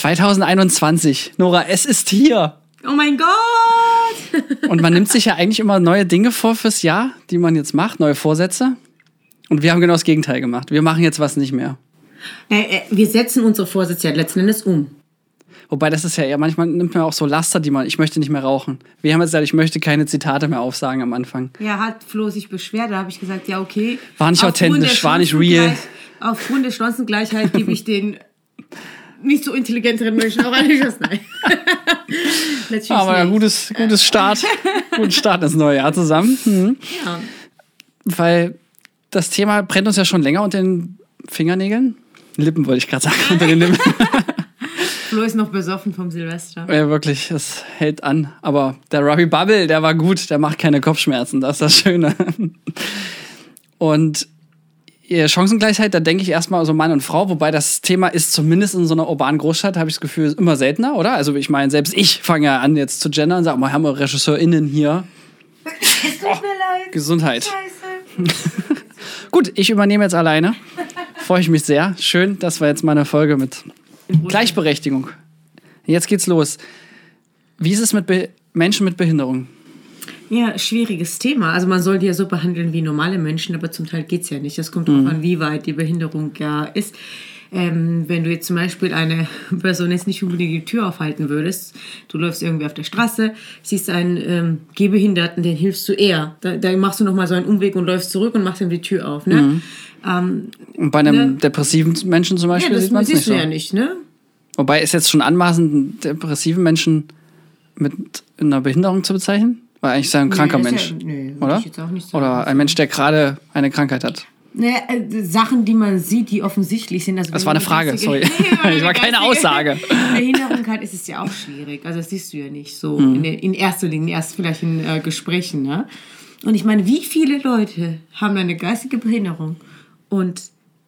2021. Nora, es ist hier. Oh mein Gott! Und man nimmt sich ja eigentlich immer neue Dinge vor fürs Jahr, die man jetzt macht, neue Vorsätze. Und wir haben genau das Gegenteil gemacht. Wir machen jetzt was nicht mehr. Äh, äh, wir setzen unsere Vorsätze ja letzten Endes um. Wobei das ist ja eher, manchmal nimmt man auch so Laster, die man, ich möchte nicht mehr rauchen. Wir haben jetzt gesagt, ich möchte keine Zitate mehr aufsagen am Anfang. Ja, hat Flo sich beschwert, da habe ich gesagt, ja, okay. War nicht Aufgrund authentisch, war nicht real. Aufgrund der Chancengleichheit gebe ich den nicht so intelligenteren Menschen auch Chance. Nein. Natürlich Aber ja, gutes, gutes Start. Guten Start ins neue Jahr zusammen. Mhm. Ja. Weil das Thema brennt uns ja schon länger unter den Fingernägeln. Lippen wollte ich gerade sagen. unter den Lippen. Flo ist noch besoffen vom Silvester. Ja, wirklich, es hält an. Aber der Robbie Bubble, der war gut, der macht keine Kopfschmerzen, das ist das Schöne. Und Chancengleichheit, da denke ich erstmal so Mann und Frau, wobei das Thema ist zumindest in so einer urbanen Großstadt, habe ich das Gefühl, immer seltener, oder? Also ich meine, selbst ich fange ja an jetzt zu gendern und sage mal, haben wir RegisseurInnen hier. Es tut mir leid. Gesundheit. Scheiße. Gut, ich übernehme jetzt alleine. Freue ich mich sehr. Schön, dass wir jetzt mal eine Folge mit Gleichberechtigung. Jetzt geht's los. Wie ist es mit Be Menschen mit Behinderung? Ja, schwieriges Thema. Also man soll die ja so behandeln wie normale Menschen, aber zum Teil geht's ja nicht. Das kommt Mhm. darauf an, wie weit die Behinderung ja ist. Ähm, wenn du jetzt zum Beispiel eine Person jetzt nicht unbedingt die Tür aufhalten würdest, du läufst irgendwie auf der Straße, siehst einen ähm, Gehbehinderten, den hilfst du eher. Da, da machst du nochmal so einen Umweg und läufst zurück und machst ihm die Tür auf. Ne? Mhm. Ähm, Und bei einem Ne? depressiven Menschen zum ja, Beispiel das sieht man es nicht du so. ja nicht, ne? Wobei ist jetzt schon anmaßend, einen depressiven Menschen mit einer Behinderung zu bezeichnen? Weil eigentlich ist er ein kranker ist Mensch. ja- nee, oder? oder ein Mensch, der gerade eine Krankheit hat. Naja, äh, Sachen, die man sieht, die offensichtlich sind. Also Das war eine Frage, sorry. Ich war keine Aussage. Behinderung hat, ist es ja auch schwierig. Also das siehst du ja nicht so Hm. in, in erster Linie, erst vielleicht in äh, Gesprächen. Ne? Und ich meine, wie viele Leute haben eine geistige Behinderung und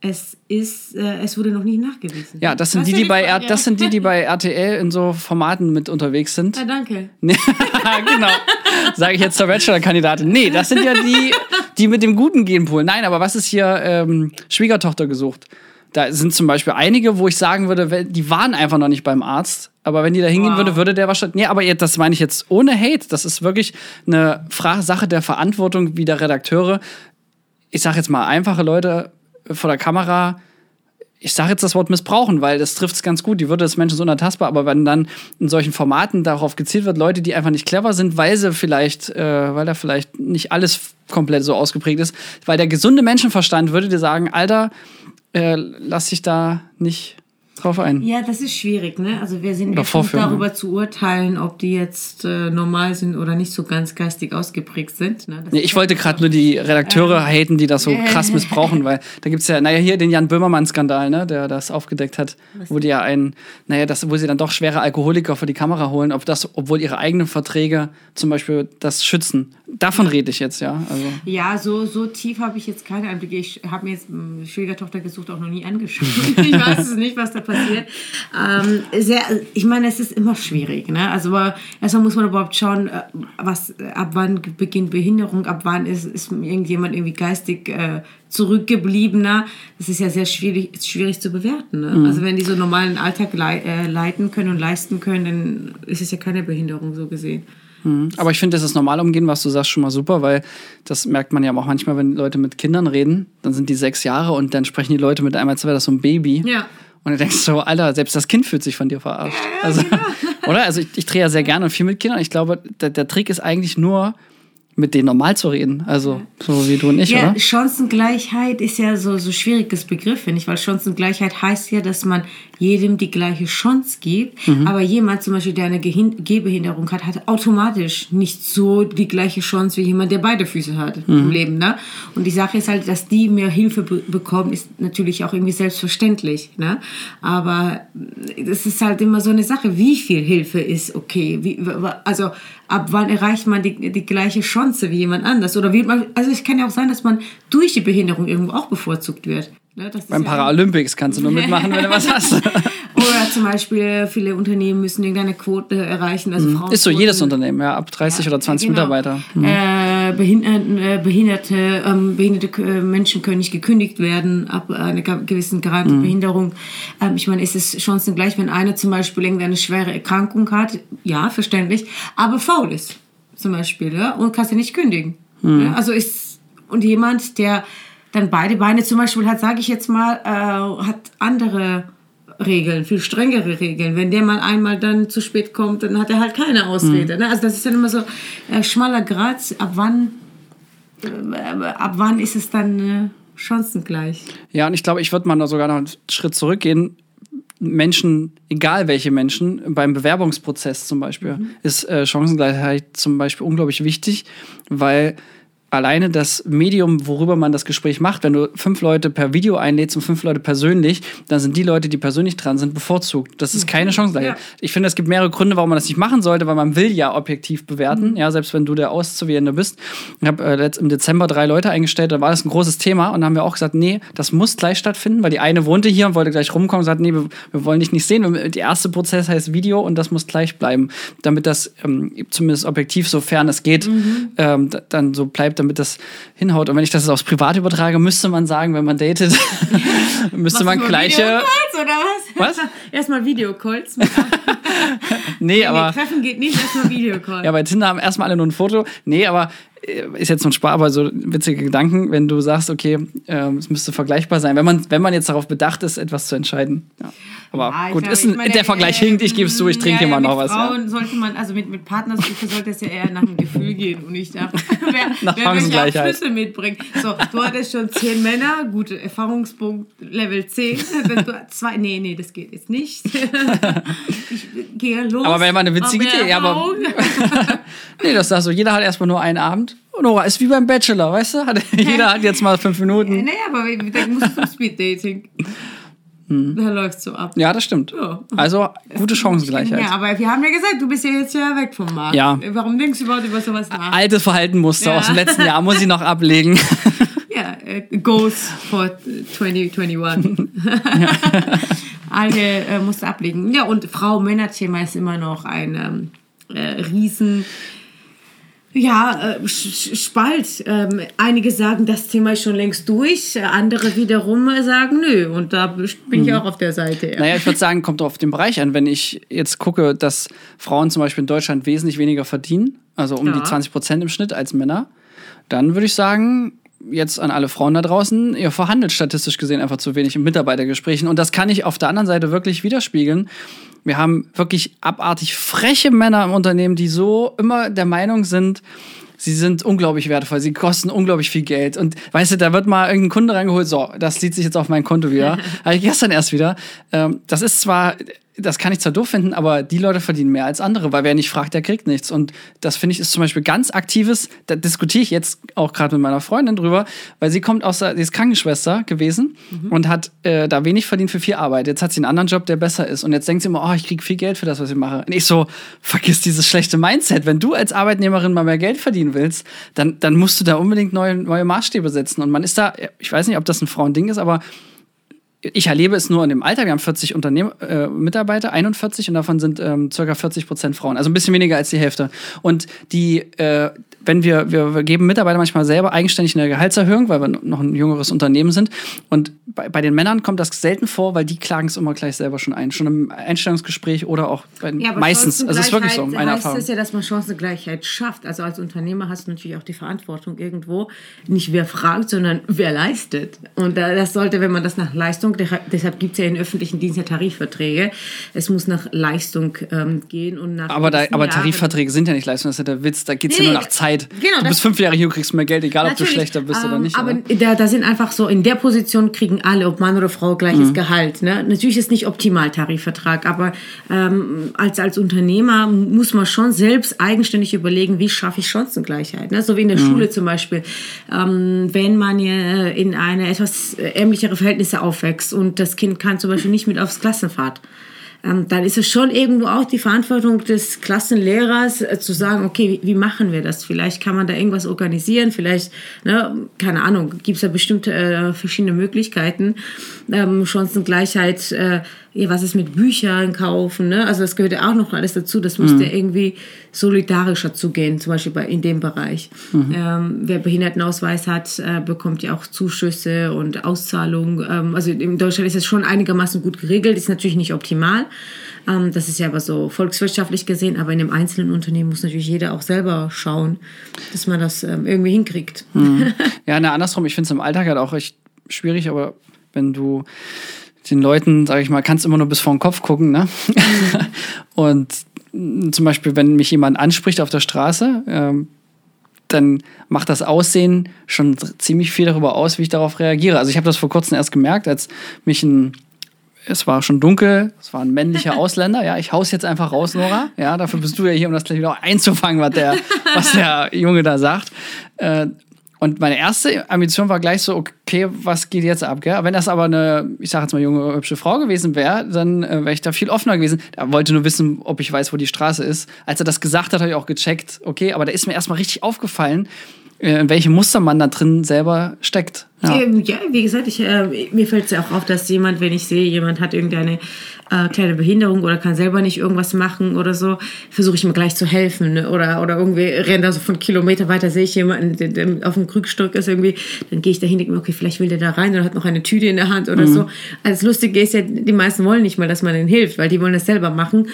es ist, äh, es wurde noch nicht nachgewiesen. Ja, das sind die, ja die bei R das sind die, die bei RTL in so Formaten mit unterwegs sind. Ja, danke. genau. Sage ich jetzt zur Bachelor-Kandidatin. Nee, das sind ja die, die mit dem guten Genpool. Nein, aber was ist hier ähm, Schwiegertochter gesucht? Da sind zum Beispiel einige, wo ich sagen würde, die waren einfach noch nicht beim Arzt. Aber wenn die da hingehen Wow. würde, würde der wahrscheinlich. Nee, aber das meine ich jetzt ohne Hate. Das ist wirklich eine Sache der Verantwortung wie der Redakteure. Ich sage jetzt mal, einfache Leute vor der Kamera ich sage jetzt das Wort missbrauchen, weil das trifft es ganz gut. Die Würde des Menschen ist unantastbar, aber wenn dann in solchen Formaten darauf gezielt wird, Leute, die einfach nicht clever sind, weil sie vielleicht, äh, weil da vielleicht nicht alles komplett so ausgeprägt ist, weil der gesunde Menschenverstand würde dir sagen, Alter, äh, lass dich da nicht drauf ein. Ja, das ist schwierig, ne? Also wir sind jetzt nicht darüber zu urteilen, ob die jetzt äh, normal sind oder nicht so ganz geistig ausgeprägt sind. Ne? Nee, ich wollte gerade nur die Redakteure haten, die das so krass missbrauchen, weil da gibt's ja, naja, hier den Jan Böhmermann-Skandal, ne, der das aufgedeckt hat, wo die ja einen, naja, das, wo sie dann doch schwere Alkoholiker vor die Kamera holen, ob das, obwohl ihre eigenen Verträge zum Beispiel das schützen. Davon rede ich jetzt, ja. Also. Ja, so, so tief habe ich jetzt keine Einblicke. Ich habe mir jetzt eine Schwiegertochter gesucht, auch noch nie angeschaut. ich weiß es nicht, was da passiert. Ähm, sehr, ich meine, es ist immer schwierig. Ne? Also aber erstmal muss man überhaupt schauen, äh, was, ab wann beginnt Behinderung, ab wann ist, ist irgendjemand irgendwie geistig äh, zurückgebliebener. Das ist ja sehr schwierig, ist schwierig zu bewerten. Ne? Also wenn die so normalen Alltag lei äh, leiten können und leisten können, dann ist es ja keine Behinderung so gesehen. Aber ich finde, das ist normal umgehen, was du sagst, schon mal super, weil das merkt man ja auch manchmal, wenn Leute mit Kindern reden, dann sind die sechs Jahre und dann sprechen die Leute mit einmal, als wäre das so ein Baby. Ja. Und du denkst so, Alter, selbst das Kind fühlt sich von dir verarscht. Also, oder? Also ich, ich drehe ja sehr gerne und viel mit Kindern. Ich glaube, der, der Trick ist eigentlich nur, mit denen normal zu reden. Also so wie du und ich, Ja, oder? Chancengleichheit ist ja so so schwieriges Begriff, finde ich, weil Chancengleichheit heißt ja, dass man jedem die gleiche Chance gibt. Mhm. Aber jemand zum Beispiel, der eine Gehin Gehbehinderung hat, hat automatisch nicht so die gleiche Chance wie jemand, der beide Füße hat Mhm. im Leben. Ne? Und die Sache ist halt, dass die mehr Hilfe be bekommen, ist natürlich auch irgendwie selbstverständlich. Ne? Aber das ist halt immer so eine Sache, wie viel Hilfe ist okay. Wie, also ab wann erreicht man die, die gleiche Chance wie jemand anders? Oder wie man, also es kann ja auch sein, dass man durch die Behinderung irgendwo auch bevorzugt wird. Ne, Beim ja- Paralympics kannst du nur mitmachen, wenn du was hast. Oder zum Beispiel, viele Unternehmen müssen irgendeine Quote erreichen. Also Mhm. Ist so jedes Unternehmen, ja, ab 30 oder 20 genau. Mitarbeiter. Äh, Behinderten, äh, behinderte ähm, behinderte äh, Menschen können nicht gekündigt werden ab einer ge- gewissen Grad Mhm. Behinderung. Ähm, ich meine, es ist chancengleich, wenn einer zum Beispiel irgendeine schwere Erkrankung hat, ja, verständlich, aber faul ist zum Beispiel ja, und kannst ja nicht kündigen. Mhm. Ja, also ist und jemand, der dann beide Beine zum Beispiel hat, sage ich jetzt mal, äh, hat andere Regeln, viel strengere Regeln. Wenn der mal einmal dann zu spät kommt, dann hat er halt keine Ausrede. Ne? Also das ist dann immer so äh, schmaler Grad. Ab wann, äh, ab wann ist es dann äh, chancengleich? Ja, und ich glaube, ich würde mal sogar noch einen Schritt zurückgehen. Menschen, egal welche Menschen, beim Bewerbungsprozess zum Beispiel, ist äh, Chancengleichheit zum Beispiel unglaublich wichtig, weil alleine das Medium, worüber man das Gespräch macht, wenn du fünf Leute per Video einlädst und fünf Leute persönlich, dann sind die Leute, die persönlich dran sind, bevorzugt. Das ist keine Chancengleichheit. Ja. Ich finde, es gibt mehrere Gründe, warum man das nicht machen sollte, weil man will ja objektiv bewerten, ja, selbst wenn du der Auszuwählende bist. Ich habe äh, letzt- im Dezember drei Leute eingestellt, da war das ein großes Thema und da haben wir auch gesagt, nee, das muss gleich stattfinden, weil die eine wohnte hier und wollte gleich rumkommen und sagt, nee, wir, wir wollen dich nicht sehen. Der erste Prozess heißt Video und das muss gleich bleiben, damit das ähm, zumindest objektiv, sofern es geht, ähm, d- dann so bleibt, damit das hinhaut. Und wenn ich das jetzt aufs Privat übertrage, müsste man sagen, wenn man datet, müsste man gleiche. Videocalls oder was? Was? Erstmal Videocalls. Nee, aber. nee, Treffen geht nicht, erstmal Videocall. Ja, bei Tinder haben erstmal alle nur ein Foto. Nee, aber äh, ist jetzt so ein Spaß, aber so witzige Gedanken, wenn du sagst, okay, ähm, es müsste vergleichbar sein, wenn man, wenn man jetzt darauf bedacht ist, etwas zu entscheiden. Ja. Aber Ja, gut, glaube, ist ein, meine, der Vergleich äh, hinkt, ich gebe es zu, ich trinke ja, immer noch mit was. Frauen sollte man, also mit, mit Partnersuche sollte es ja eher nach dem Gefühl gehen und nicht nach, wer, wer welche. Abschlüsse mitbringt. So, du hattest schon zehn Männer, gute Erfahrungspunkt, Level 10. Wenn du zwei, nee, nee, das geht jetzt nicht. Ich gehe los. Aber wäre mal eine witzige Idee, aber-. Nee, das sagst du, jeder hat erstmal nur einen Abend. Und Nora, ist wie beim Bachelor, weißt du? Hat, jeder hat jetzt mal fünf Minuten. Nee, aber musst du zum Speeddating. Da läuft so ab. Ja, das stimmt. Ja. Also, gute Chancengleichheit. Ja, aber wir haben ja gesagt, du bist ja jetzt ja weg vom Markt. Ja. Warum denkst du überhaupt über sowas nach? Altes Verhaltenmuster Ja. aus dem letzten Jahr muss ich noch ablegen. Ja, äh, Goals for 2021. Alte äh, musst du ablegen. Ja, und Frau-Männer-Thema ist immer noch ein ähm, äh, riesen ja, äh, Spalt. Ähm, einige sagen, das Thema ist schon längst durch, andere wiederum sagen, nö. Und da bin ich auch auf der Seite. Ja. Naja, ich würde sagen, kommt auf den Bereich an. Wenn ich jetzt gucke, dass Frauen zum Beispiel in Deutschland wesentlich weniger verdienen, also um Ja. die 20 Prozent im Schnitt als Männer, dann würde ich sagen, jetzt an alle Frauen da draußen, ihr verhandelt statistisch gesehen einfach zu wenig in Mitarbeitergesprächen. Und das kann ich auf der anderen Seite wirklich widerspiegeln. Wir haben wirklich abartig freche Männer im Unternehmen, die so immer der Meinung sind, sie sind unglaublich wertvoll, sie kosten unglaublich viel Geld. Und weißt du, da wird mal irgendein Kunde reingeholt, so, das sieht sich jetzt auf mein Konto wieder. Habe ich gestern erst wieder. Ähm, das ist zwar, das kann ich zwar doof finden, aber die Leute verdienen mehr als andere, weil wer nicht fragt, der kriegt nichts. Und das finde ich ist zum Beispiel ganz aktives, da diskutiere ich jetzt auch gerade mit meiner Freundin drüber, weil sie kommt aus, der- sie ist Krankenschwester gewesen und hat äh, da wenig verdient für viel Arbeit. Jetzt hat sie einen anderen Job, der besser ist. Und jetzt denkt sie immer, oh, ich kriege viel Geld für das, was ich mache. Und ich so, vergiss dieses schlechte Mindset. Wenn du als Arbeitnehmerin mal mehr Geld verdienen willst, dann, dann musst du da unbedingt neue, neue Maßstäbe setzen. Und man ist da, ich weiß nicht, ob das ein Frauending ist, aber ich erlebe es nur in dem Alter. Wir haben 40 Unternehmen, äh, Mitarbeiter, 41 und davon sind ähm, circa 40 Prozent Frauen. Also ein bisschen weniger als die Hälfte. Und die, äh, wenn wir, wir, wir geben Mitarbeiter manchmal selber eigenständig eine Gehaltserhöhung, weil wir noch ein jüngeres Unternehmen sind. Und bei, bei den Männern kommt das selten vor, weil die klagen es immer gleich selber schon ein. Schon im Einstellungsgespräch oder auch bei, Ja, meistens. Also es ist wirklich so, meine heißt Erfahrung. es ja, dass man Chancengleichheit schafft. Also als Unternehmer hast du natürlich auch die Verantwortung irgendwo. Nicht wer fragt, sondern wer leistet. Und das sollte, wenn man das nach Leistung, de- deshalb gibt es ja in öffentlichen Dienst ja Tarifverträge. Es muss nach Leistung ähm, gehen und nach. Aber, da, aber. Tarifverträge sind ja nicht Leistung, das ist ja der Witz. Da geht es Nee, ja nur nach Zeit. genau, du bist fünf Jahre hier, kriegst mehr Geld, egal ob du schlechter bist oder ähm, nicht. Aber oder? da, da sind einfach so, in der Position kriegen alle, ob Mann oder Frau, gleiches Mhm. Gehalt. Ne? Natürlich ist nicht optimal Tarifvertrag, aber ähm, als, als Unternehmer muss man schon selbst eigenständig überlegen, wie schaffe ich Chancengleichheit. Ne? So wie in der Mhm. Schule zum Beispiel. Ähm, wenn man in eine etwas ärmlichere Verhältnisse aufwächst und das Kind kann zum Beispiel nicht mit aufs Klassenfahrt ähm, dann ist es schon irgendwo auch die Verantwortung des Klassenlehrers äh, zu sagen, okay, wie, wie, machen wir das? Vielleicht kann man da irgendwas organisieren, vielleicht, ne, keine Ahnung, gibt es da bestimmte äh, verschiedene Möglichkeiten. Ähm, Chancengleichheit, äh, ja, was ist mit Büchern kaufen, ne? Also das gehört ja auch noch alles dazu. Das muss mhm. irgendwie solidarischer zugehen, zum Beispiel bei, in dem Bereich. Mhm. Ähm, wer Behindertenausweis hat, äh, bekommt ja auch Zuschüsse und Auszahlungen. Ähm, also in Deutschland ist es schon einigermaßen gut geregelt, ist natürlich nicht optimal. Ähm, das ist ja aber so volkswirtschaftlich gesehen, aber in einem einzelnen Unternehmen muss natürlich jeder auch selber schauen, dass man das ähm, irgendwie hinkriegt. Mhm. Ja, na, andersrum, ich finde es im Alltag halt auch echt schwierig, aber wenn du den Leuten, sage ich mal, kannst immer nur bis vor den Kopf gucken. Ne? und zum Beispiel, wenn mich jemand anspricht auf der Straße, ähm, dann macht das Aussehen schon ziemlich viel darüber aus, wie ich darauf reagiere. Also ich habe das vor kurzem erst gemerkt, als mich ein es war schon dunkel, es war ein männlicher Ausländer. Ja, ich haus jetzt einfach raus, Nora. Ja, dafür bist du ja hier, um das gleich wieder einzufangen, was der, was der Junge da sagt. Äh, und meine erste Ambition war gleich so, okay, was geht jetzt ab? Gell? Wenn das aber eine, ich sage jetzt mal, junge, hübsche Frau gewesen wäre, dann äh, wäre ich da viel offener gewesen. Er wollte nur wissen, ob ich weiß, wo die Straße ist. Als er das gesagt hat, habe ich auch gecheckt, okay, aber da ist mir erstmal richtig aufgefallen, äh, in welche Muster man da drin selber steckt. Ja, ja wie gesagt, ich, äh, mir fällt es ja auch auf, dass jemand, wenn ich sehe, jemand hat irgendeine äh, kleine Behinderung oder kann selber nicht irgendwas machen oder so, versuche ich mir gleich zu helfen. Ne? Oder, oder irgendwie rennt da so von Kilometer weiter, sehe ich jemanden, der, der auf dem Krückstock ist irgendwie, dann gehe ich dahin, denke mir, okay, vielleicht will der da rein oder hat noch eine Tüte in der Hand oder mhm. so. Also das Lustige ist ja, die meisten wollen nicht mal, dass man ihnen hilft, weil die wollen das selber machen.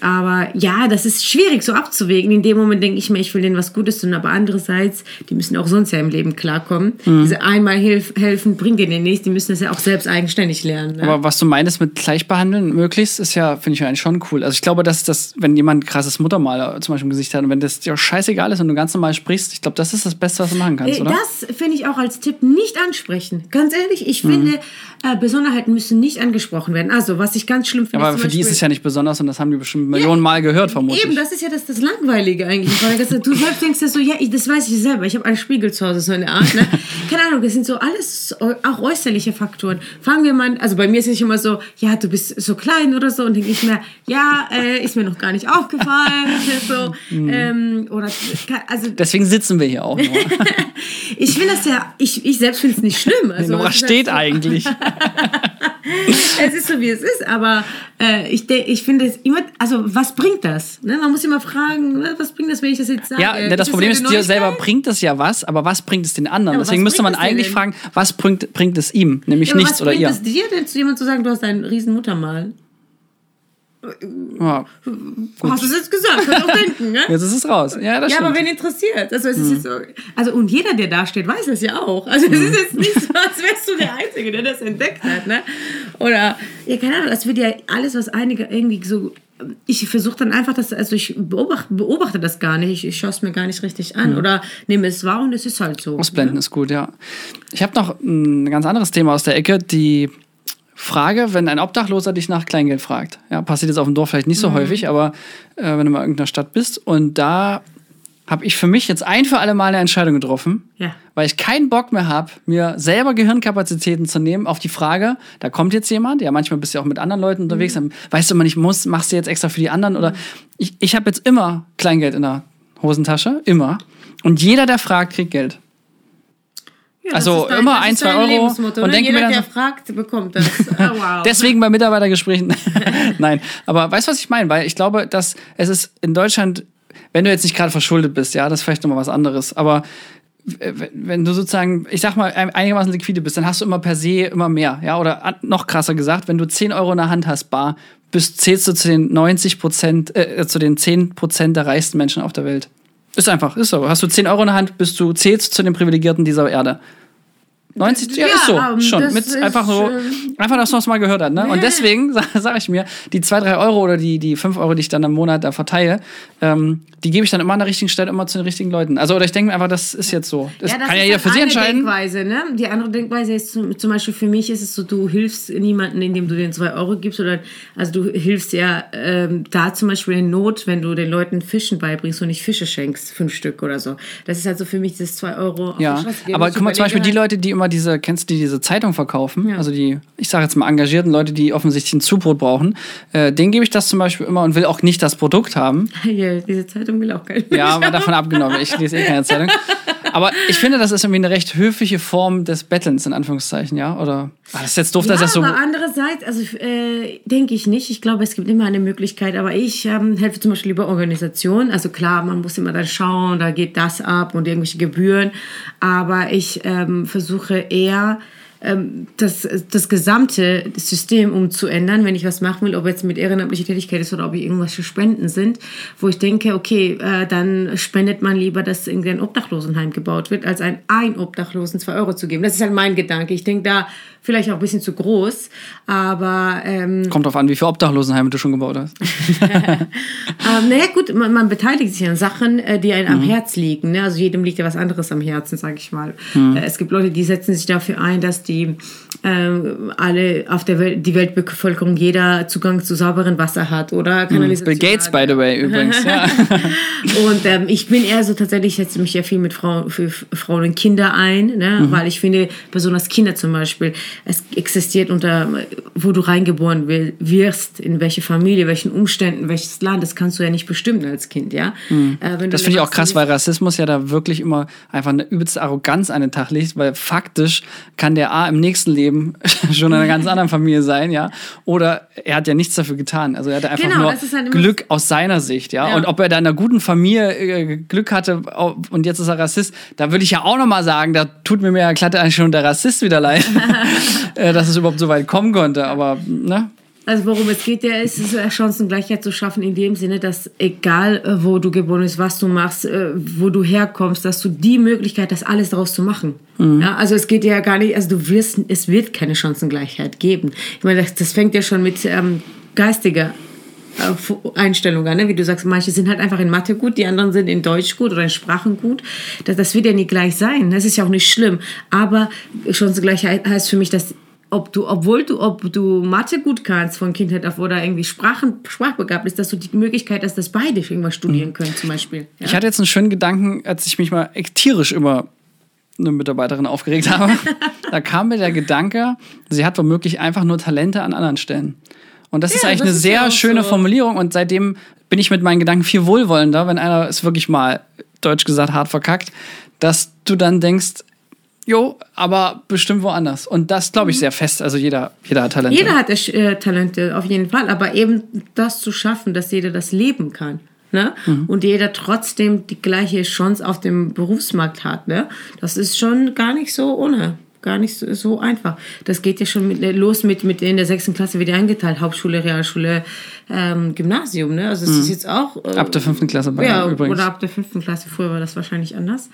Aber ja, das ist schwierig so abzuwägen. In dem Moment denke ich mir, ich will denen was Gutes tun, aber andererseits, die müssen auch sonst ja im Leben klarkommen. Mhm. Diese einmal hilf, helfen bringt denen nichts, die müssen das ja auch selbst eigenständig lernen. Ne? Aber was du meinst mit gleichbehandeln möglichst, ist ja, finde ich eigentlich schon cool. Also ich glaube, dass das, wenn jemand krasses Muttermal zum Beispiel im Gesicht hat und wenn das dir scheißegal ist und du ganz normal sprichst, ich glaube, das ist das Beste, was du machen kannst, oder? Das finde ich auch als Tipp nicht ansprechen. Ganz ehrlich, ich mhm. finde, äh, Besonderheiten müssen nicht angesprochen werden. Also, was ich ganz schlimm finde. Aber für die ist es ja nicht besonders und das haben die bestimmt Millionen Mal gehört, vermutlich. Eben, das ist ja das, das Langweilige eigentlich. Weil du selbst denkst ja so, ja, ich, das weiß ich selber. Ich habe einen Spiegel zu Hause, so eine Art. Ne? Keine Ahnung, das sind so alles auch äußerliche Faktoren. Fangen wir mal, also bei mir ist es immer so, ja, du bist so klein oder so und denke ich mir, ja, äh, ist mir noch gar nicht aufgefallen. so, mhm. ähm, oder, also, Deswegen sitzen wir hier auch. ich finde das ja, ich, ich selbst finde es nicht schlimm. Also, Nora steht so. eigentlich. es ist so, wie es ist, aber äh, ich, ich finde es immer, also was bringt das? Ne? Man muss immer fragen, ne, was bringt das, wenn ich das jetzt sage? Ja, ne, das ist Problem ist, dir selber bringt es ja was, aber was bringt es den anderen? Ja, Deswegen müsste man eigentlich fragen, was bringt, bringt es ihm, nämlich ja, nichts oder ihr. Was bringt es dir denn zu jemandem zu sagen, du hast ein riesen Muttermal? Ja, Hast du es jetzt gesagt? Kannst auch denken, ne? Jetzt ist es raus. Ja, das ja aber wen interessiert? Also, es ist jetzt so, also, und jeder, der da steht, weiß es ja auch. Also, es ist jetzt nicht so, als wärst du der Einzige, der das entdeckt hat, ne? Oder, ja, keine Ahnung, das wird ja alles, was einige irgendwie so ich versuche dann einfach das, also ich beobachte, beobachte das gar nicht, ich, ich schaue es mir gar nicht richtig an mhm. oder nehme es wahr und es ist halt so. Ausblenden ne? ist gut, ja. Ich habe noch ein ganz anderes Thema aus der Ecke, die Frage, wenn ein Obdachloser dich nach Kleingeld fragt. Ja, passiert jetzt auf dem Dorf vielleicht nicht so mhm. häufig, aber äh, wenn du mal in irgendeiner Stadt bist und da habe ich für mich jetzt ein für alle Mal eine Entscheidung getroffen, ja. weil ich keinen Bock mehr habe, mir selber Gehirnkapazitäten zu nehmen auf die Frage, da kommt jetzt jemand, ja, manchmal bist du ja auch mit anderen Leuten unterwegs, mhm. dann weißt du immer nicht, muss, machst du jetzt extra für die anderen oder ich, ich habe jetzt immer Kleingeld in der Hosentasche, immer. Und jeder, der fragt, kriegt Geld. Ja, also dein, immer ein, zwei Euro. Und ne? denke mir dann, der fragt, bekommt das. Oh, wow. Deswegen bei Mitarbeitergesprächen. Nein, aber weißt du, was ich meine? Weil ich glaube, dass es ist in Deutschland, wenn du jetzt nicht gerade verschuldet bist, ja, das ist vielleicht nochmal was anderes. Aber wenn du sozusagen, ich sag mal, einigermaßen liquide bist, dann hast du immer per se immer mehr. Ja, oder noch krasser gesagt, wenn du 10 Euro in der Hand hast, bar, bist, zählst du zu den 90 Prozent, äh, zu den 10 Prozent der reichsten Menschen auf der Welt. Ist einfach, ist so. Hast du 10 Euro in der Hand, bist du, zählst zu den Privilegierten dieser Erde. 90, ja, ja ist so, um, ähm, schon. Mit einfach so, einfach, dass man es mal gehört hat. Ne? Und deswegen sage sag ich mir, die 2, 3 Euro oder die, die 5 Euro, die ich dann im Monat da verteile, ähm, die gebe ich dann immer an der richtigen Stelle, immer zu den richtigen Leuten. Also, oder ich denke mir einfach, das ist jetzt so. Das, ja, das kann ja jeder für sich entscheiden. Denkweise, ne? Die andere Denkweise ist zum, zum, Beispiel für mich ist es so, du hilfst niemandem, indem du den 2 Euro gibst, oder also du hilfst ja ähm, da zum Beispiel in Not, wenn du den Leuten Fischen beibringst und nicht Fische schenkst, fünf Stück oder so. Das ist also für mich das 2 Euro. Ja, aber guck mal, zum Beispiel die Leute, die immer diese, kennst du die, diese Zeitung verkaufen? Ja. Also die, ich sage jetzt mal, engagierten Leute, die offensichtlich ein Zubrot brauchen. Äh, denen gebe ich das zum Beispiel immer und will auch nicht das Produkt haben. Ja, diese Zeitung will auch kein Ja, Mensch aber davon abgenommen. Ich lese eh keine Zeitung. Aber ich finde, das ist irgendwie eine recht höfliche Form des Bettelns, in Anführungszeichen, ja? Oder. Ah, das ist jetzt doof, dass Ja, das so. aber andererseits, also äh, denke ich nicht. Ich glaube, es gibt immer eine Möglichkeit. Aber ich ähm, helfe zum Beispiel über Organisationen. Also klar, man muss immer dann schauen, da geht das ab und irgendwelche Gebühren. Aber ich ähm, versuche eher ähm, das, das gesamte System umzuändern, wenn ich was machen will, ob jetzt mit ehrenamtlicher Tätigkeit ist oder ob irgendwelche Spenden sind, wo ich denke, okay, äh, dann spendet man lieber, dass irgendwie ein Obdachlosenheim gebaut wird, als ein ein Obdachlosen zwei Euro zu geben. Das ist halt mein Gedanke. Ich denke da vielleicht auch ein bisschen zu groß, aber ähm, Kommt drauf an, wie viele Obdachlosenheime du schon gebaut hast. ähm, naja gut, man, man beteiligt sich an Sachen, äh, die einem am Herz liegen. Ne? Also jedem liegt ja was anderes am Herzen, sage ich mal. Äh, es gibt Leute, die setzen sich dafür ein, dass die ähm, alle auf der Welt, die Weltbevölkerung jeder Zugang zu sauberem Wasser hat oder Kanalisation. Bill Gates, by the way, übrigens. Ja. Und ähm, ich bin eher so tatsächlich, ich setze mich ja viel mit Frauen, für Frauen und Kinder ein, ne? weil ich finde, besonders Kinder zum Beispiel, es existiert unter, wo du reingeboren wirst, in welche Familie, welchen Umständen, welches Land, das kannst du ja nicht bestimmen als Kind, ja. Äh, wenn du Das finde ich auch krass, weil Rassismus ja da wirklich immer einfach eine übelste Arroganz an den Tag legt, weil faktisch kann der A im nächsten Leben schon in einer ganz anderen Familie sein, ja. Oder er hat ja nichts dafür getan. Also er hatte einfach Genau, nur halt Glück aus seiner Sicht, ja? Ja. Und ob er da in einer guten Familie äh, Glück hatte und jetzt ist er Rassist, da würde ich ja auch nochmal sagen, da tut mir ja glatt eigentlich schon der Rassist wieder leid, äh, dass es überhaupt so weit kommen konnte. Aber, ne? Also worum es geht, ja, ist es äh, Chancengleichheit zu schaffen in dem Sinne, dass egal äh, wo du geboren bist, was du machst, äh, wo du herkommst, dass du die Möglichkeit hast, alles daraus zu machen. Ja, also es geht ja gar nicht, also du wirst, es wird keine Chancengleichheit geben. Ich meine, das, das fängt ja schon mit ähm, geistiger Einstellung an, ne? wie du sagst, manche sind halt einfach in Mathe gut, die anderen sind in Deutsch gut oder in Sprachen gut. Das, das wird ja nie gleich sein. Das ist ja auch nicht schlimm. Aber Chancengleichheit heißt für mich, dass ob du, obwohl du, ob du Mathe gut kannst von Kindheit auf oder irgendwie Sprachen, sprachbegabt bist, dass du die Möglichkeit hast, dass beide irgendwas studieren können, zum Beispiel. Ja? Ich hatte jetzt einen schönen Gedanken, als ich mich mal tierisch über eine Mitarbeiterin aufgeregt habe. da kam mir der Gedanke, sie hat womöglich einfach nur Talente an anderen Stellen. Und das ist Ja, eigentlich das eine ist sehr ja schöne so. Formulierung und seitdem bin ich mit meinen Gedanken viel wohlwollender, wenn einer es wirklich mal, deutsch gesagt, hart verkackt, dass du dann denkst, jo, aber bestimmt woanders. Und das glaube ich sehr fest. Also jeder, jeder hat Talente. Mhm. Jeder hat äh, Talente, auf jeden Fall, aber eben das zu schaffen, dass jeder das leben kann. Ne? Und jeder trotzdem die gleiche Chance auf dem Berufsmarkt hat. Ne? Das ist schon gar nicht so ohne. Gar nicht so, so einfach. Das geht ja schon mit, los mit, mit in der sechsten Klasse wieder eingeteilt. Hauptschule, Realschule, ähm, Gymnasium. Ne? Also es ist jetzt auch... Äh, Ab der fünften Klasse bei ja, übrigens. oder ab der fünften Klasse. Früher war das wahrscheinlich anders.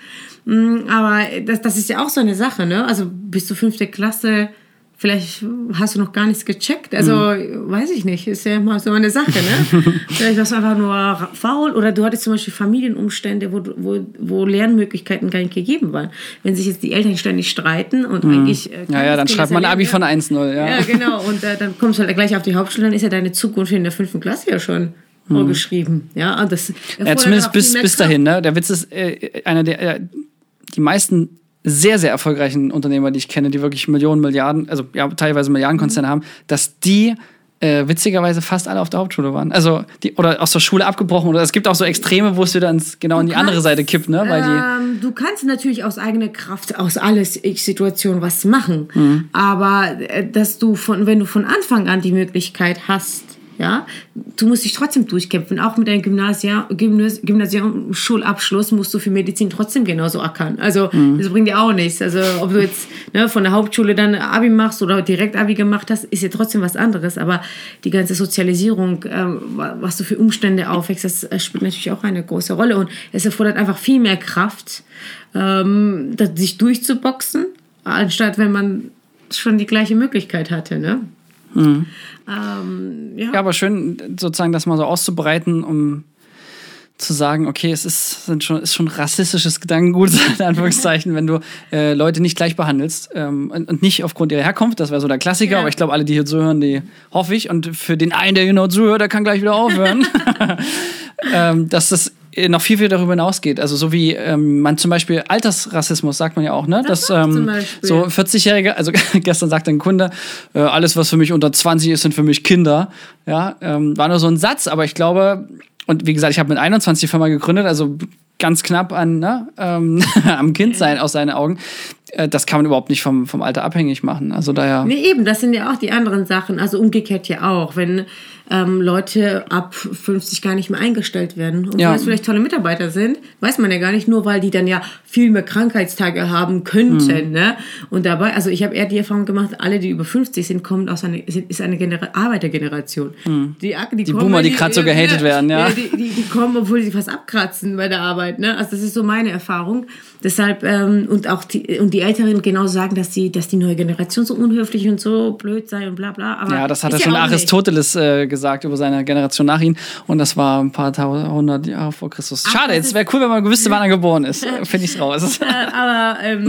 Mm, Aber das, das ist ja auch so eine Sache, ne? Also bis zur fünften Klasse, vielleicht hast du noch gar nichts gecheckt. Also, Mhm. weiß ich nicht. Ist ja immer so eine Sache, ne? vielleicht warst du einfach nur faul oder du hattest zum Beispiel Familienumstände, wo, wo, wo Lernmöglichkeiten gar nicht gegeben waren. Wenn sich jetzt die Eltern ständig streiten und eigentlich. äh, Mhm. ja, ja, dann schreibt man ja Abi von 1-0. Ja. ja, genau. Und äh, dann kommst du halt gleich auf die Hauptschule, dann ist ja deine Zukunft in der fünften Klasse ja schon vorgeschrieben. Ja, und das Mhm. Ja, zumindest bis, bis dahin. Ne? Der Witz ist, äh, einer der, äh, die meisten sehr, sehr erfolgreichen Unternehmer, die ich kenne, die wirklich Millionen, Milliarden, also ja, teilweise Milliardenkonzerne haben, dass die äh, witzigerweise fast alle auf der Hauptschule waren. Also die, oder aus der Schule abgebrochen. Oder es gibt auch so Extreme, wo es wieder ins, genau in die andere kannst, Seite kippt, ne? Weil die, Ähm, du kannst natürlich aus eigener Kraft aus alles Situation was machen, Mhm. aber äh, dass du von, wenn du von Anfang an die Möglichkeit hast, ja, du musst dich trotzdem durchkämpfen. Auch mit deinem Gymnasia, Gymnas, Gymnasium-Schulabschluss musst du für Medizin trotzdem genauso ackern. Also Mhm. das bringt dir auch nichts. Also ob du jetzt ne, von der Hauptschule dann Abi machst oder direkt Abi gemacht hast, ist ja trotzdem was anderes. Aber die ganze Sozialisierung, wa- was du für Umstände aufwächst, das äh, spielt natürlich auch eine große Rolle. Und es erfordert einfach viel mehr Kraft, ähm, sich durchzuboxen, anstatt wenn man schon die gleiche Möglichkeit hatte. Ne? Ähm, ja. ja, aber schön, sozusagen das mal so auszubreiten, um zu sagen, okay, es ist, sind schon, ist schon rassistisches Gedankengut, in Anführungszeichen, wenn du äh, Leute nicht gleich behandelst ähm, und, und nicht aufgrund ihrer Herkunft, das wäre so der Klassiker, Ja. aber ich glaube, alle, die hier zuhören, die hoffe ich und für den einen, der genau zuhört, der kann gleich wieder aufhören, ähm, dass das noch viel, viel darüber hinausgeht. Also so wie ähm, man zum Beispiel Altersrassismus sagt man ja auch, ne? Das zum ähm, so 40-Jährige, also gestern sagte ein Kunde, äh, alles, was für mich unter 20 ist, sind für mich Kinder. Ja, ähm, war nur so ein Satz, aber ich glaube, und wie gesagt, ich habe mit 21 die Firma gegründet, also ganz knapp an, ne, ähm, am Kind sein aus seinen Augen. Äh, das kann man überhaupt nicht vom, vom Alter abhängig machen. Also daher. Nee, eben, das sind ja auch die anderen Sachen. Also umgekehrt ja auch, wenn ähm, Leute ab 50 gar nicht mehr eingestellt werden. Und Ja. weil es vielleicht tolle Mitarbeiter sind, weiß man ja gar nicht, nur weil die dann ja viel mehr Krankheitstage haben könnten. Mhm. Ne? Und dabei, also ich habe eher die Erfahrung gemacht, alle, die über 50 sind, kommen aus einer, sind, ist eine Genera Arbeitergeneration. Die, die, Mhm. Boomer, die grad so gehatet werden, ja. Die, die, die kommen, obwohl sie fast abkratzen bei der Arbeit. Ne? Also das ist so meine Erfahrung. Deshalb, ähm, und auch die, und die Älteren genau sagen, dass die, dass die neue Generation so unhöflich und so blöd sei und bla bla. Aber Ja, das hat er schon. Aristoteles äh, gesagt über seine Generation nach ihm. Und das war ein paar tausend Jahre vor Christus. Schade, das jetzt wäre cool, wenn man wüsste, wann er geboren ist. Finde ich's raus. Äh, aber ähm,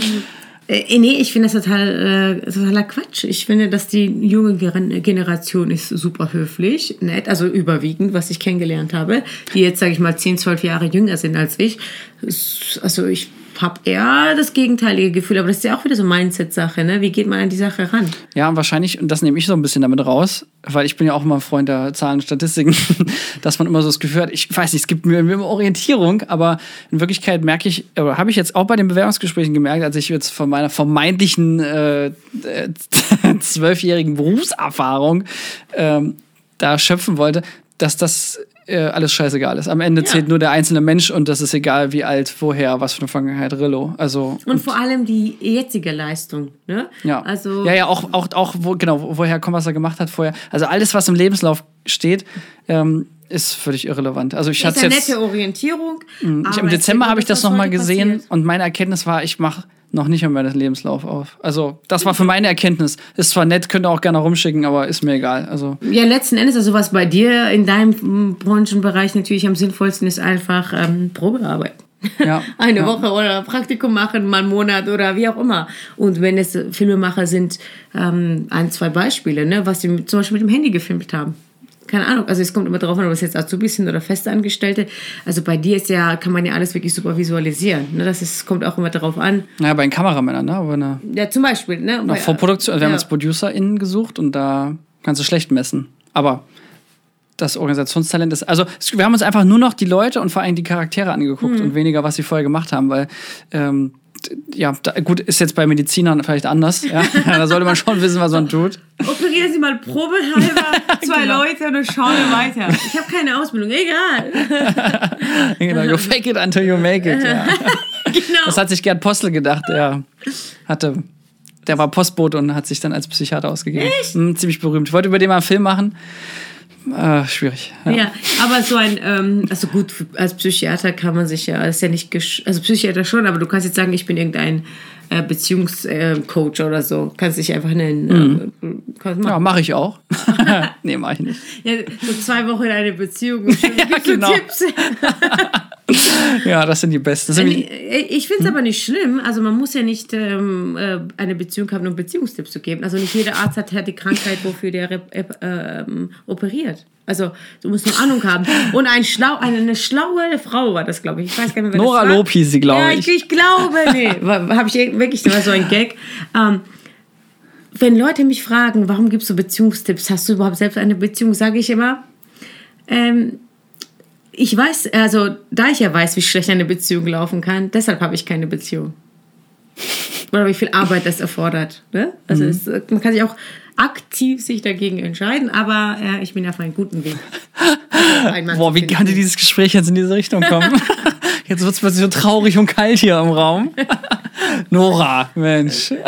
äh, nee, ich finde das total äh, totaler Quatsch. Ich finde, dass die junge Generation ist super höflich, nett, also überwiegend, was ich kennengelernt habe, die jetzt, sage ich mal, 10, 12 Jahre jünger sind als ich. Es- Also ich habe eher das gegenteilige Gefühl, aber das ist ja auch wieder so Mindset-Sache, ne? Wie geht man an die Sache ran? Ja, wahrscheinlich, und das nehme ich so ein bisschen damit raus, weil ich bin ja auch immer ein Freund der Zahlen und Statistiken, dass man immer so das Gefühl hat, ich weiß nicht, es gibt mir immer Orientierung, aber in Wirklichkeit merke ich, oder habe ich jetzt auch bei den Bewerbungsgesprächen gemerkt, als ich jetzt von meiner vermeintlichen äh, äh, zwölfjährigen Berufserfahrung ähm, da schöpfen wollte, dass das äh, alles scheißegal ist. Am Ende Ja. zählt nur der einzelne Mensch und das ist egal, wie alt, woher, was für eine Vergangenheit, Rillo. Also Und vor allem die jetzige Leistung, ne? ja. Also ja, ja, auch, auch, auch wo, genau, wo- woher kommt, was er gemacht hat vorher. Also alles, was im Lebenslauf steht, ähm, ist völlig irrelevant. Also ich ist hatte eine jetzt. nette Orientierung. Ich, aber Im es Dezember habe ich das nochmal gesehen passiert. und meine Erkenntnis war, ich mache noch nicht einmal den Lebenslauf auf. Also das war für meine Erkenntnis. Ist zwar nett, könnt ihr auch gerne rumschicken, aber ist mir egal. Also Ja, letzten Endes, also was bei dir in deinem Branchenbereich natürlich am sinnvollsten ist, einfach ähm, Probearbeit. Ja, Eine ja. Woche oder Praktikum machen, mal einen Monat oder wie auch immer. Und wenn es Filmemacher sind, ähm, ein, zwei Beispiele, ne, was sie zum Beispiel mit dem Handy gefilmt haben. Keine Ahnung, also es kommt immer drauf an, ob es jetzt Azubis sind oder Festangestellte. Also bei dir ist ja, kann man ja alles wirklich super visualisieren. Ne? Das ist, kommt auch immer darauf an. Naja, bei den Kameramännern, ne? Eine, Ja, zum Beispiel. Ne? eine Vorproduktion. Also wir haben ja. jetzt ProducerInnen gesucht und da kannst du schlecht messen. Aber das Organisationstalent ist. Also wir haben uns einfach nur noch die Leute und vor allem die Charaktere angeguckt und weniger, was sie vorher gemacht haben, weil ähm, ja, da, gut, ist jetzt bei Medizinern vielleicht anders. Ja? da sollte man schon wissen, was man tut. Operieren Sie mal probehalber zwei Genau. Leute und schauen wir weiter. Ich habe keine Ausbildung, egal. genau, you fake it until you make it. Ja. Genau. Das hat sich Gerd Postel gedacht. Der hatte, der war Postbote und hat sich dann als Psychiater ausgegeben. Echt? ziemlich berühmt. Ich wollte über den mal einen Film machen. Äh, schwierig. Ja. Ja, aber so ein, ähm, also gut, als Psychiater kann man sich ja, ist ja nicht, gesch also Psychiater schon, aber du kannst jetzt sagen, ich bin irgendein äh, Beziehungscoach oder so. Kannst dich einfach nennen. Äh, kannst Ja, mache ich auch. nee, mache ich nicht. Ja, so zwei Wochen in eine Beziehung. Und schon du genau. Tipps. Ja, das sind die besten. Sind die, Ich, ich finde es aber nicht schlimm. Also man muss ja nicht ähm, äh, eine Beziehung haben, um Beziehungstipps zu geben. Also nicht jeder Arzt hat, hat die Krankheit, wofür der ep- ähm, operiert. Also du musst eine Ahnung haben. Und ein schlau, eine, eine schlaue Frau war das, glaube ich. Ich weiß gar nicht mehr, wer Nora das war. Lob hieß sie, glaube ja, ich. ich. Ich glaube, nee. Habe ich wirklich, das war so ein Gag. Ähm, wenn Leute mich fragen, warum gibst du Beziehungstipps? Hast du überhaupt selbst eine Beziehung? Sage ich immer, ähm, ich weiß, also da ich ja weiß, wie schlecht eine Beziehung laufen kann, deshalb habe ich keine Beziehung. Oder wie viel Arbeit das erfordert. Ne? Also Mhm. es, man kann sich auch aktiv sich dagegen entscheiden, aber äh, ich bin auf einem guten Weg. Mann boah, wie kann dieses Gespräch jetzt in diese Richtung kommen? jetzt wird es plötzlich so traurig und kalt hier im Raum. Nora, Mensch.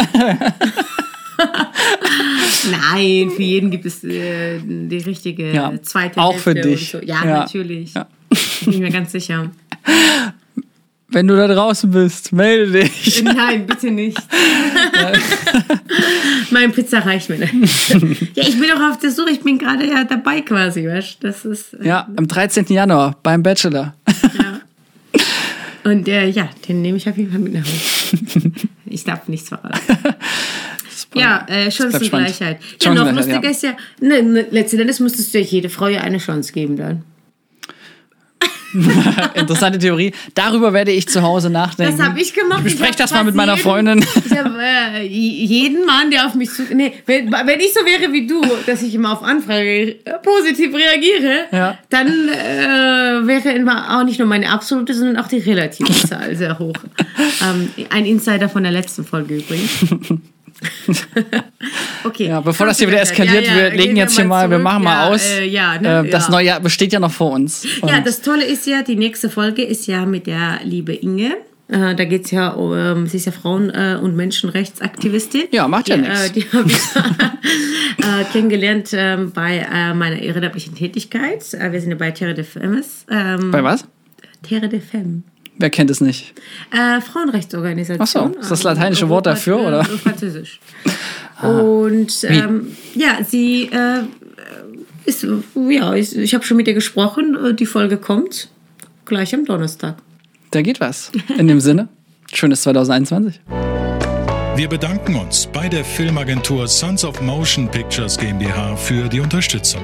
Nein, für jeden gibt es äh, die richtige Ja, zweite auch Hälfte für dich. So. Ja, Ja. natürlich. Ja. Bin ich mir ganz sicher. Wenn du da draußen bist, melde dich. Nein, bitte nicht. Mein Pizza reicht mir nicht. Ja, ich bin auch auf der Suche, ich bin gerade ja dabei quasi, weißt du? Das ist. äh, Ja, am 13. Januar beim Bachelor. ja. Und äh, ja, den nehme ich auf jeden Fall mit nach Hause. Ich darf nichts verraten. Ja, äh, Chancengleichheit. Ja, noch lustiger ja. ist ja, ne, ne, letzten Endes müsstest du ja jede Frau ja eine Chance geben dann. Interessante Theorie. Darüber werde ich zu Hause nachdenken. Das habe ich gemacht. Ich bespreche das mal mit meiner jeden, Freundin. Ich habe äh, jeden Mann, der auf mich zu. Nee, wenn, wenn ich so wäre wie du, dass ich immer auf Anfrage äh, positiv reagiere, Ja. dann äh, wäre immer auch nicht nur meine absolute, sondern auch die relative Zahl sehr hoch. Ähm, ein Insider von der letzten Folge übrigens. okay. Ja, bevor das hier wieder eskaliert, wir legen jetzt hier mal, wir zurück. machen mal ja, aus. Äh, ja, ne? Äh, das ja. neue Jahr besteht ja noch vor uns. Ja, Und- das Tolle ist ja, die nächste Folge ist ja mit der liebe Inge. Äh, da geht es ja um, ähm, sie ist ja Frauen- äh, und Menschenrechtsaktivistin. Ja, macht ja die, nix. Äh, die habe ich kennengelernt ähm, bei meiner ehrenamtlichen Tätigkeit. Wir sind ja bei Terre de Femmes. Ähm, Bei was? Terre de Femme. Wer kennt es nicht? Äh, Frauenrechtsorganisation. Ach so, ist das Ähm, lateinische Wort dafür, äh, oder? Ah. Französisch. Und ähm, ja, sie äh, ist, ja, ich, ich habe schon mit ihr gesprochen. Äh, Die Folge kommt gleich am Donnerstag. Da geht was. In dem Sinne, schönes 2021. Wir bedanken uns bei der Filmagentur Sons of Motion Pictures GmbH für die Unterstützung.